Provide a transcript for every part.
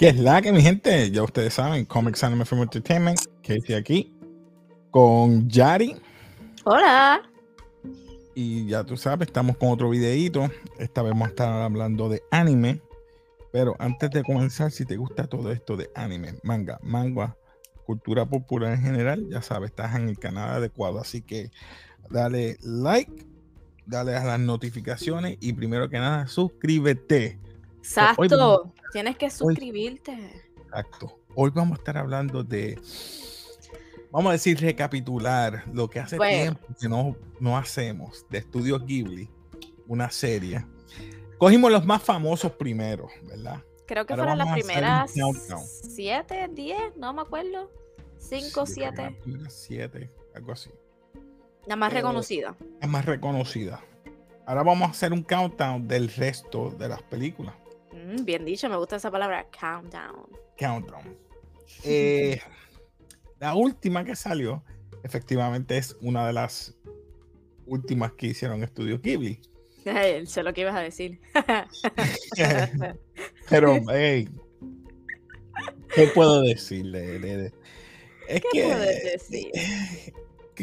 ¿Qué es la que mi gente? Ya ustedes saben, Comics Anime Film Entertainment, Casey aquí, con Yari. Hola. Y ya tú sabes, estamos con otro videito. Esta vez vamos a estar hablando de anime. Pero antes de comenzar, si te gusta todo esto de anime, manga, manga, cultura popular en general, ya sabes, estás en el canal adecuado. Así que dale like, dale a las notificaciones y primero que nada, suscríbete. Exacto. Tienes que suscribirte. exacto. Hoy vamos a estar hablando de, vamos a decir, recapitular lo que hace tiempo que no, no hacemos de Estudio Ghibli, una serie Cogimos los más famosos primero, ¿verdad? Creo que fueron las primeras siete, diez, no me acuerdo. Cinco, siete. Siete, algo así. La más reconocida. La más reconocida. Ahora vamos a hacer un countdown del resto de las películas. Mm, bien dicho, me gusta esa palabra, countdown. Countdown. Eh, la última que salió, efectivamente, es una de las últimas que hicieron Estudio Ghibli. sé lo que ibas a decir. Pero, hey, ¿qué puedo decirle? Es ¿Qué puedes decir?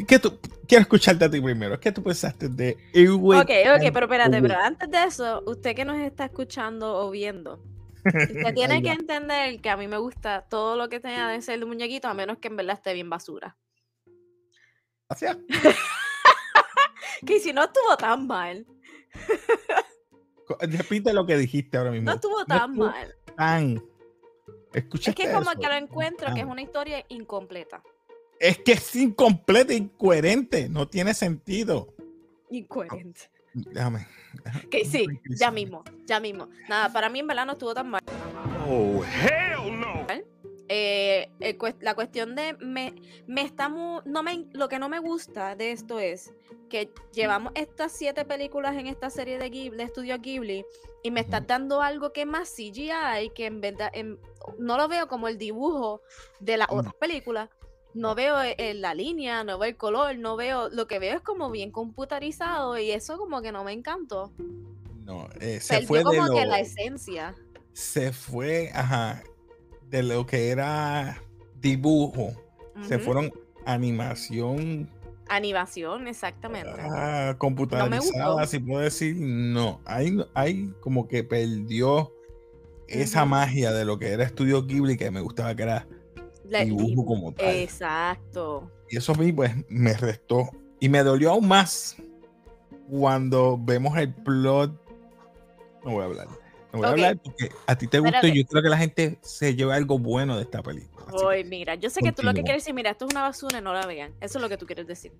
¿Qué tú, quiero escucharte a ti primero. ¿Qué tú pensaste de Ok, ok, pero espérate, pero antes de eso, usted que nos está escuchando o viendo, usted tiene que entender que a mí me gusta todo lo que tenga de ser de muñequito, a menos que en verdad esté bien basura. Gracias. que si no estuvo tan mal. Repite lo que dijiste ahora mismo. No estuvo tan mal. Tan. es que como que lo encuentro que es una historia incompleta. Es que es incompleta, incoherente, no tiene sentido. Incoherente. Déjame. Que sí, ya mismo, ya mismo. Nada, para mí en verdad no estuvo tan mal. Oh, hell no. Eh, la cuestión de me, me está no me, lo que no me gusta de esto es que llevamos estas siete películas en esta serie de Ghibli, de Estudio Ghibli, y me está dando algo que es más CGI, que en verdad no lo veo como el dibujo de las otras películas. No veo eh, la línea, no veo el color, no veo. Lo que veo es como bien computarizado y eso como que no me encantó. No, eh, se fue como de que la esencia. Se fue, ajá de lo que era dibujo. Se fueron animación. Animación, exactamente. Ah, computarizada, si puedo decir, no. Hay, hay como que perdió esa magia de lo que era Estudio Ghibli que me gustaba que era dibujo como tal. Exacto. Y eso a mí pues me restó. Y me dolió aún más cuando vemos el plot. No voy a hablar voy a hablar porque a ti te gusta y yo creo que la gente se lleva algo bueno de esta película. Oye, mira, yo sé que tú lo que quieres decir, mira, esto es una basura y no la vean. Eso es lo que tú quieres decir.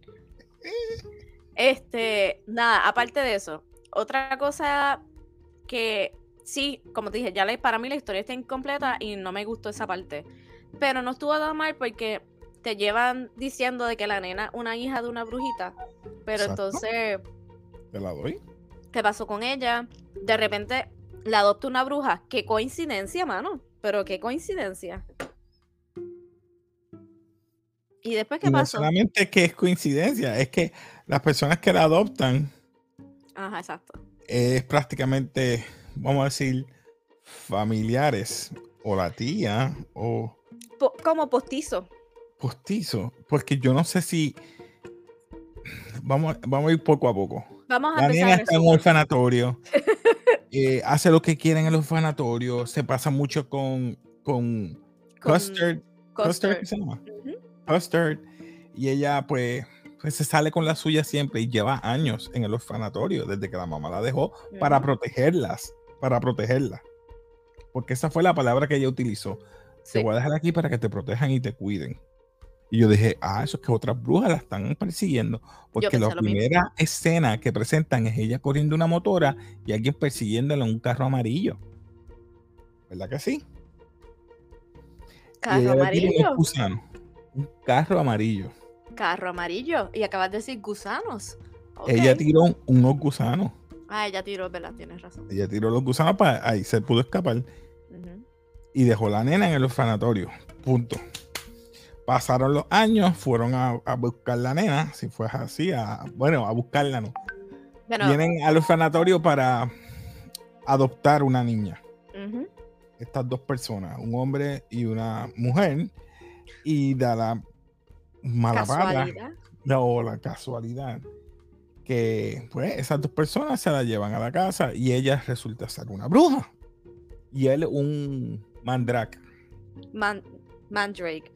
Este, nada, aparte de eso, otra cosa que sí, como te dije, ya para mí la historia está incompleta y no me gustó esa parte. Pero no estuvo tan mal porque te llevan diciendo de que la nena una hija de una brujita. Pero entonces. ¿Te la doy? ¿Qué pasó con ella? De repente la adopta una bruja. Qué coincidencia, mano. Pero qué coincidencia. ¿Y después qué pasó? No solamente que es coincidencia, es que las personas que la adoptan. Ajá, exacto. Es prácticamente, vamos a decir, familiares. O la tía, o. como postizo. Postizo. Porque yo no sé si. Vamos, vamos a ir poco a poco. Vamos a la niña está en un orfanatorio. Eh, hace lo que quiere en los orfanatorios, se pasa mucho con, con, Custard, Custard, ¿qué se llama? Custard, y ella pues, pues, se sale con la suya siempre y lleva años en el orfanatorio desde que la mamá la dejó para protegerlas, para protegerla. Porque esa fue la palabra que ella utilizó. Te voy a dejar aquí para que te protejan y te cuiden. Y yo dije, ah, eso es que otras brujas la están persiguiendo. Porque la primera escena que presentan es ella corriendo una motora y alguien persiguiéndola en un carro amarillo. ¿Verdad que sí? ¿Carro amarillo? Un, carro amarillo. Carro amarillo. Y acabas de decir gusanos. Ella tiró unos gusanos. Ah, ella tiró, ¿verdad? Tienes razón. Ella tiró los gusanos para ahí se pudo escapar. Y dejó la nena en el orfanatorio. Punto. Pasaron los años, fueron a, buscar la nena, si fue así, a, bueno, a buscarla, ¿no? Vienen al orfanatorio para adoptar una niña. estas dos personas, un hombre y una mujer, y da la mala o la casualidad que pues esas dos personas se la llevan a la casa y ella resulta ser una bruja y él un mandrake. mandrake.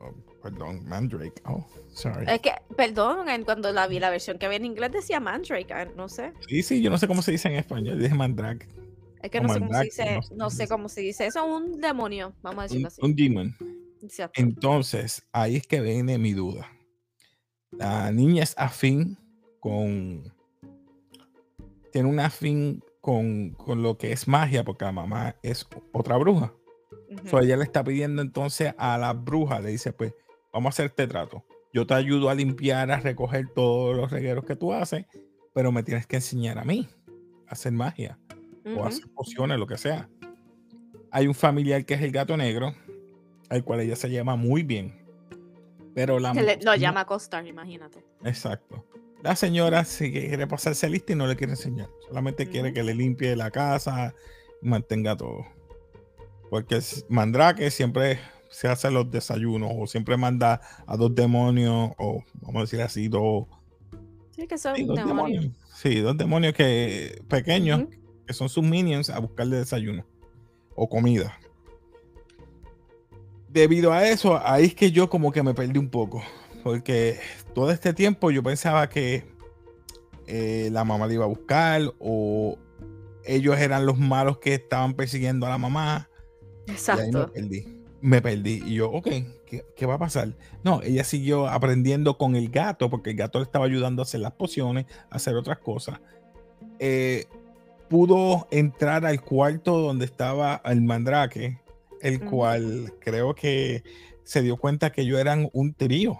Oh, perdón, mandrake. Oh, sorry. Es que, perdón, cuando la vi la versión que había en inglés decía mandrake, ah, no sé. Sí, sí, yo no sé cómo se dice en español, dije mandrake. Es que no sé cómo se dice, no, sé cómo se dice. Eso es un demonio, vamos a decirlo así. Un demon. Entonces, ahí es que viene mi duda. La niña es afín con. Tiene un afín con, con, lo que es magia, porque la mamá es otra bruja. ella le está pidiendo entonces a la bruja, le dice: Pues vamos a hacer este trato. Yo te ayudo a limpiar, a recoger todos los regueros que tú haces, pero me tienes que enseñar a mí a hacer magia o hacer pociones, lo que sea. Hay un familiar que es el gato negro, al cual ella se llama muy bien. Pero la lo llama Costar, imagínate. Exacto. La señora si quiere pasarse lista y no le quiere enseñar. Solamente quiere que le limpie la casa y mantenga todo. Porque Mandrake siempre se hace los desayunos o siempre manda a dos demonios o vamos a decir así, dos. Sí, que son dos demonios. Sí, dos demonios que pequeños que son sus minions a buscarle desayuno o comida. Debido a eso, ahí es que yo como que me perdí un poco. Porque todo este tiempo yo pensaba que eh, la mamá le iba a buscar o ellos eran los malos que estaban persiguiendo a la mamá. Exacto. me perdí. Me perdí. Y yo, ok, ¿qué, va a pasar? No, ella siguió aprendiendo con el gato porque el gato le estaba ayudando a hacer las pociones, a hacer otras cosas. Eh, pudo entrar al cuarto donde estaba el mandrake, el cual creo que se dio cuenta que ellos eran un trío.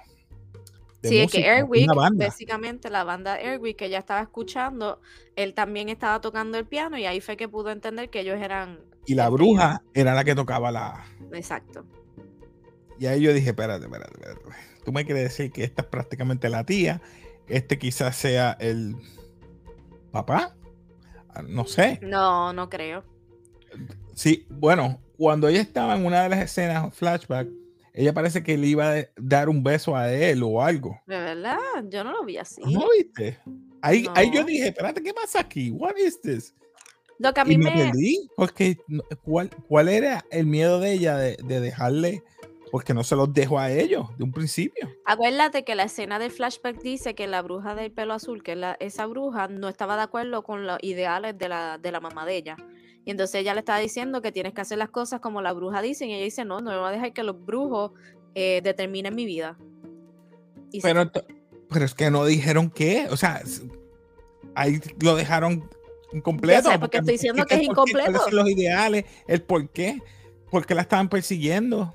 Sí, es que Airwick, básicamente la banda Airwick que ella estaba escuchando, él también estaba tocando el piano y ahí fue que pudo entender que ellos eran. Y la bruja era la que tocaba la. Exacto. Y ahí yo dije: espérate, espérate, espérate. Tú me quieres decir que esta es prácticamente la tía, este quizás sea el papá. Ah, no sé. No, no creo. Sí, bueno, cuando ella estaba en una de las escenas flashback, ella parece que le iba a dar un beso a él o algo. De verdad, yo no lo vi así. ¿No viste? Ahí, ahí yo dije, espérate, ¿qué pasa aquí? What is this? Lo que a mí me, perdí, porque ¿cuál, ¿cuál era el miedo de ella de, de dejarle porque no se los dejo a ellos de un principio. Acuérdate que la escena del flashback dice que la bruja del pelo azul, que la, esa bruja no estaba de acuerdo con los ideales de la, de la mamá de ella. Y entonces ella le estaba diciendo que tienes que hacer las cosas como la bruja dice. Y ella dice, no, no me voy a dejar que los brujos eh, determinen mi vida. pero, pero es que no dijeron qué. O sea, ahí lo dejaron incompleto. Sé, porque, estoy diciendo que es incompleto. Los ideales, el por qué, por qué la estaban persiguiendo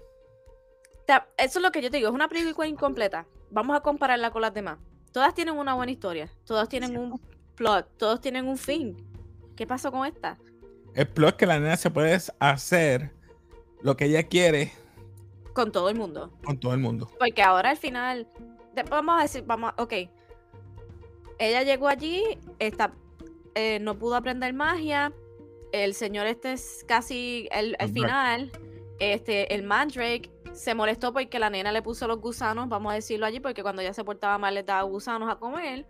eso es lo que yo te digo, es una película incompleta. Vamos a compararla con las demás. Todas tienen una buena historia, todas tienen un plot, todos tienen un fin. ¿Qué pasó con esta? El plot es que la nena se puede hacer lo que ella quiere. Con todo el mundo. Con todo el mundo. Porque ahora al final, vamos a decir, vamos, ok. Ella llegó allí, está, eh, no pudo aprender magia. El señor este es casi el, al final. Este, el Mandrake se molestó porque la nena le puso los gusanos, vamos a decirlo allí, porque cuando ella se portaba mal le daba gusanos a comer.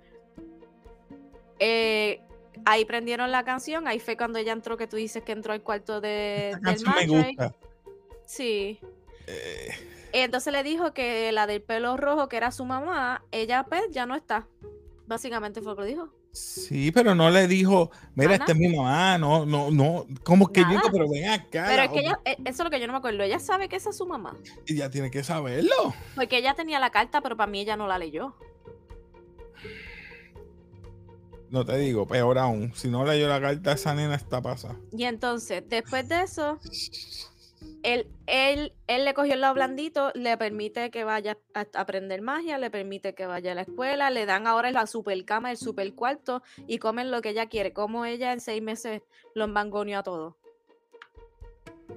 Eh, ahí prendieron la canción, ahí fue cuando ella entró, que tú dices que entró al cuarto de, del Mandrake. Sí. Eh. Entonces le dijo que la del pelo rojo, que era su mamá, ella pues ya no está. Básicamente fue lo que dijo. Sí, pero no le dijo, mira, esta es mi mamá, no, no, no, como que yo, pero ven acá. Pero es que ella, e, eso es lo que yo no me acuerdo, ella sabe que esa es su mamá. Y ya tiene que saberlo. Porque ella tenía la carta, pero para mí ella no la leyó. No te digo, peor aún, si no leyó la carta, esa nena está pasada. Y entonces, después de eso, él, él, él le cogió el lado blandito, le permite que vaya a aprender magia, le permite que vaya a la escuela, le dan ahora la super cama, el super cuarto y comen lo que ella quiere. Como ella en seis meses lo embangoneó a todo.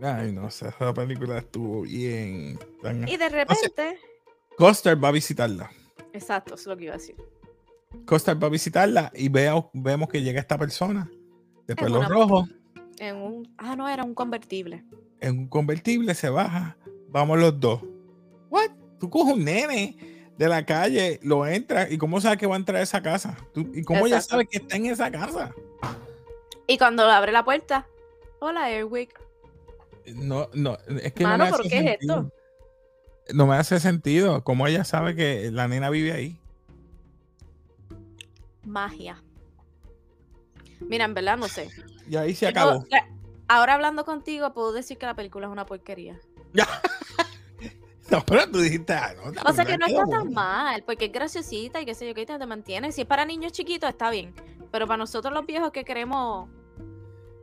Ay, no sé, esa película estuvo bien. Y de repente. Coster va a visitarla. Exacto, eso es lo que iba a decir. Coster va a visitarla y veo, vemos que llega esta persona de pelo rojo En un, ah, no, era un convertible. En un convertible se baja, vamos los dos. ¿What? Tú coges un nene de la calle, lo entras y cómo sabes que va a entrar a esa casa. ¿Y cómo ella sabe que está en esa casa? Y cuando abre la puerta, hola Airwick. No, no, es que no me ¿por qué es esto? No me hace sentido. ¿Cómo ella sabe que la nena vive ahí? Magia. Mira, en verdad no sé. Y ahí se acabó. ahora hablando contigo, puedo decir que la película es una porquería. no, pero tú dijiste, ah, O sea que no está tan mal, porque es graciosita y qué sé yo, que te mantiene. Si es para niños chiquitos, está bien. Pero para nosotros los viejos que queremos.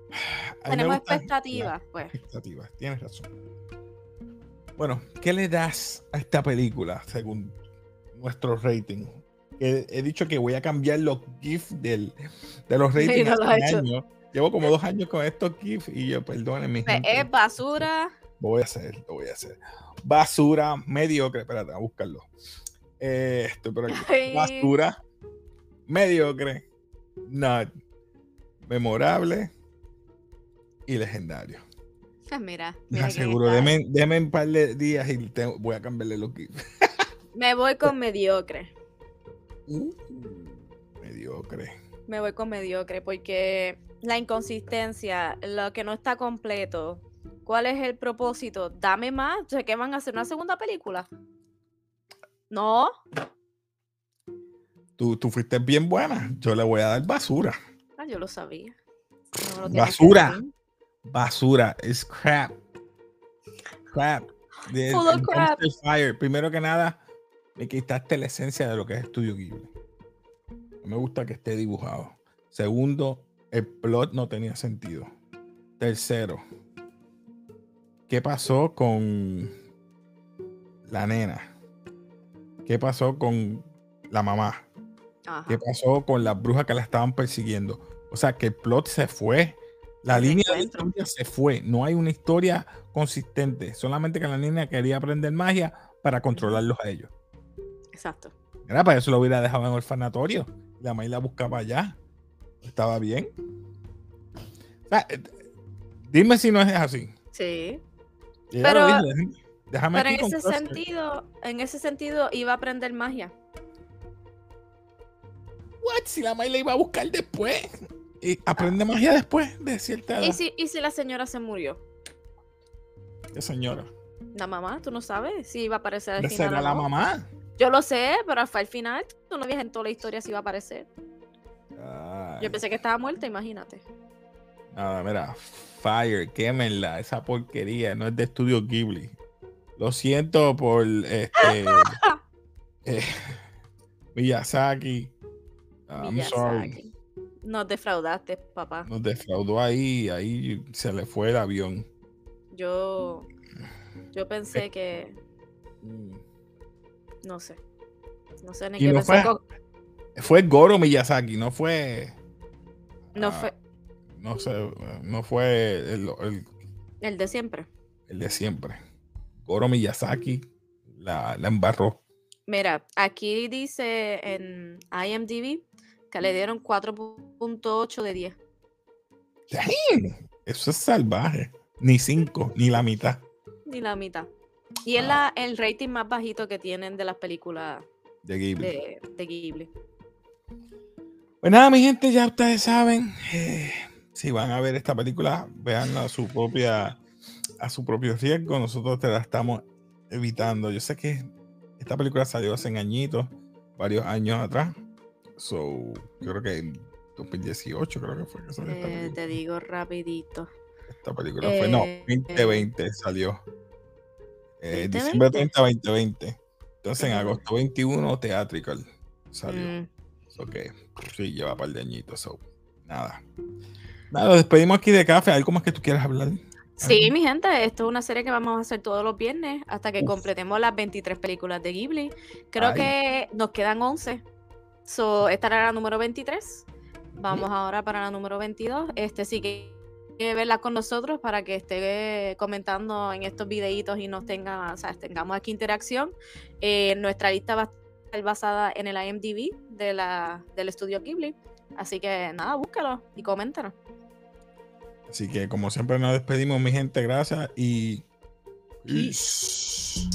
tenemos expectativas, pues. Expectativas, tienes razón. Bueno, ¿qué le das a esta película según nuestro rating? He dicho que voy a cambiar los GIFs del, de los ratings año. Llevo como dos años con estos GIFs y yo, perdónenme. Es basura. Lo voy a hacer, lo voy a hacer. Basura mediocre. Espérate, a buscarlo. Eh, estoy por aquí. Basura mediocre. Not memorable y legendario. Ah, mira, mira Me aseguro, déme, un par de días y voy a cambiarle los GIFs. Me voy con mediocre. Uh, mediocre. Me voy con mediocre porque la inconsistencia, lo que no está completo. ¿Cuál es el propósito? Dame más. ¿De qué van a hacer una segunda película? No. Tú, tú fuiste bien buena. Yo le voy a dar basura. Ah, yo lo sabía. basura. Basura. Es crap. Crap. Full crap. Fire. Primero que nada, me quitaste la esencia de lo que es Estudio Ghibli. No me gusta que esté dibujado. Segundo, el plot no tenía sentido. Tercero, ¿qué pasó con la nena? ¿Qué pasó con la mamá? ¿Qué pasó con las brujas que la estaban persiguiendo? O sea, que el plot se fue. La línea de historia se fue. No hay una historia consistente. Solamente que la niña quería aprender magia para controlarlos a ellos. Exacto. Era para eso lo hubiera dejado en el orfanatorio. La maíz la buscaba allá. Estaba bien. Eh, dime si no es así. Sí. Pero, déjame pero en ese sentido, en ese sentido iba a aprender magia. What? Si la maíz la iba a buscar después. Y aprende magia después de cierta edad. ¿Y si, ¿Y si la señora se murió? ¿Qué señora? La mamá, tú no sabes si iba a aparecer al final. ¿Será la mamá? Yo lo sé, pero hasta el final tú no vies en toda la historia si va a aparecer. Yo pensé que estaba muerta, imagínate. Nada, mira, Fire, quémenla, esa porquería, no es de estudio Ghibli. Lo siento por este eh, Miyazaki. I'm sorry. Nos defraudaste, papá. Nos defraudó ahí, ahí se le fue el avión. Yo, yo pensé que mm. No sé. No sé ni qué no fue, fue Goro Miyazaki, no fue. No ah, fue. No sé, no fue el, el, de siempre. El de siempre. Goro Miyazaki la, la embarró. Mira, aquí dice en IMDb que le dieron 4.8 de 10. eso es salvaje. Ni 5, ni la mitad. Ni la mitad. Y es la, el rating más bajito que tienen de las películas de Ghibli. De, Ghibli. Pues nada, mi gente, ya ustedes saben. Eh, si van a ver esta película, veanla a su propia a su propio riesgo. Nosotros te la estamos evitando. Yo sé que esta película salió hace añitos, varios años atrás. So, yo creo que en 2018 creo que fue que salió eh, Te digo rapidito. Esta película fue, no, 2020 eh, salió. Eh, diciembre 30, 2020. Entonces en agosto 21, Theatrical salió. Mm. Ok, sí, lleva un par de añitos. nada. Nada, despedimos aquí de café. ¿Algo más que tú quieras hablar? Sí, mi gente, esto es una serie que vamos a hacer todos los viernes hasta que completemos las 23 películas de Ghibli. Creo que nos quedan 11. So, esta era la número 23. Vamos ahora para la número 22. Este sí que verla con nosotros para que esté comentando en estos videitos y nos tenga, o sea, tengamos aquí interacción. Eh, nuestra lista va a estar basada en el IMDb de la, del estudio Ghibli. Así que nada, búscalo y coméntanos. Así que como siempre nos despedimos, mi gente, gracias y... Peace.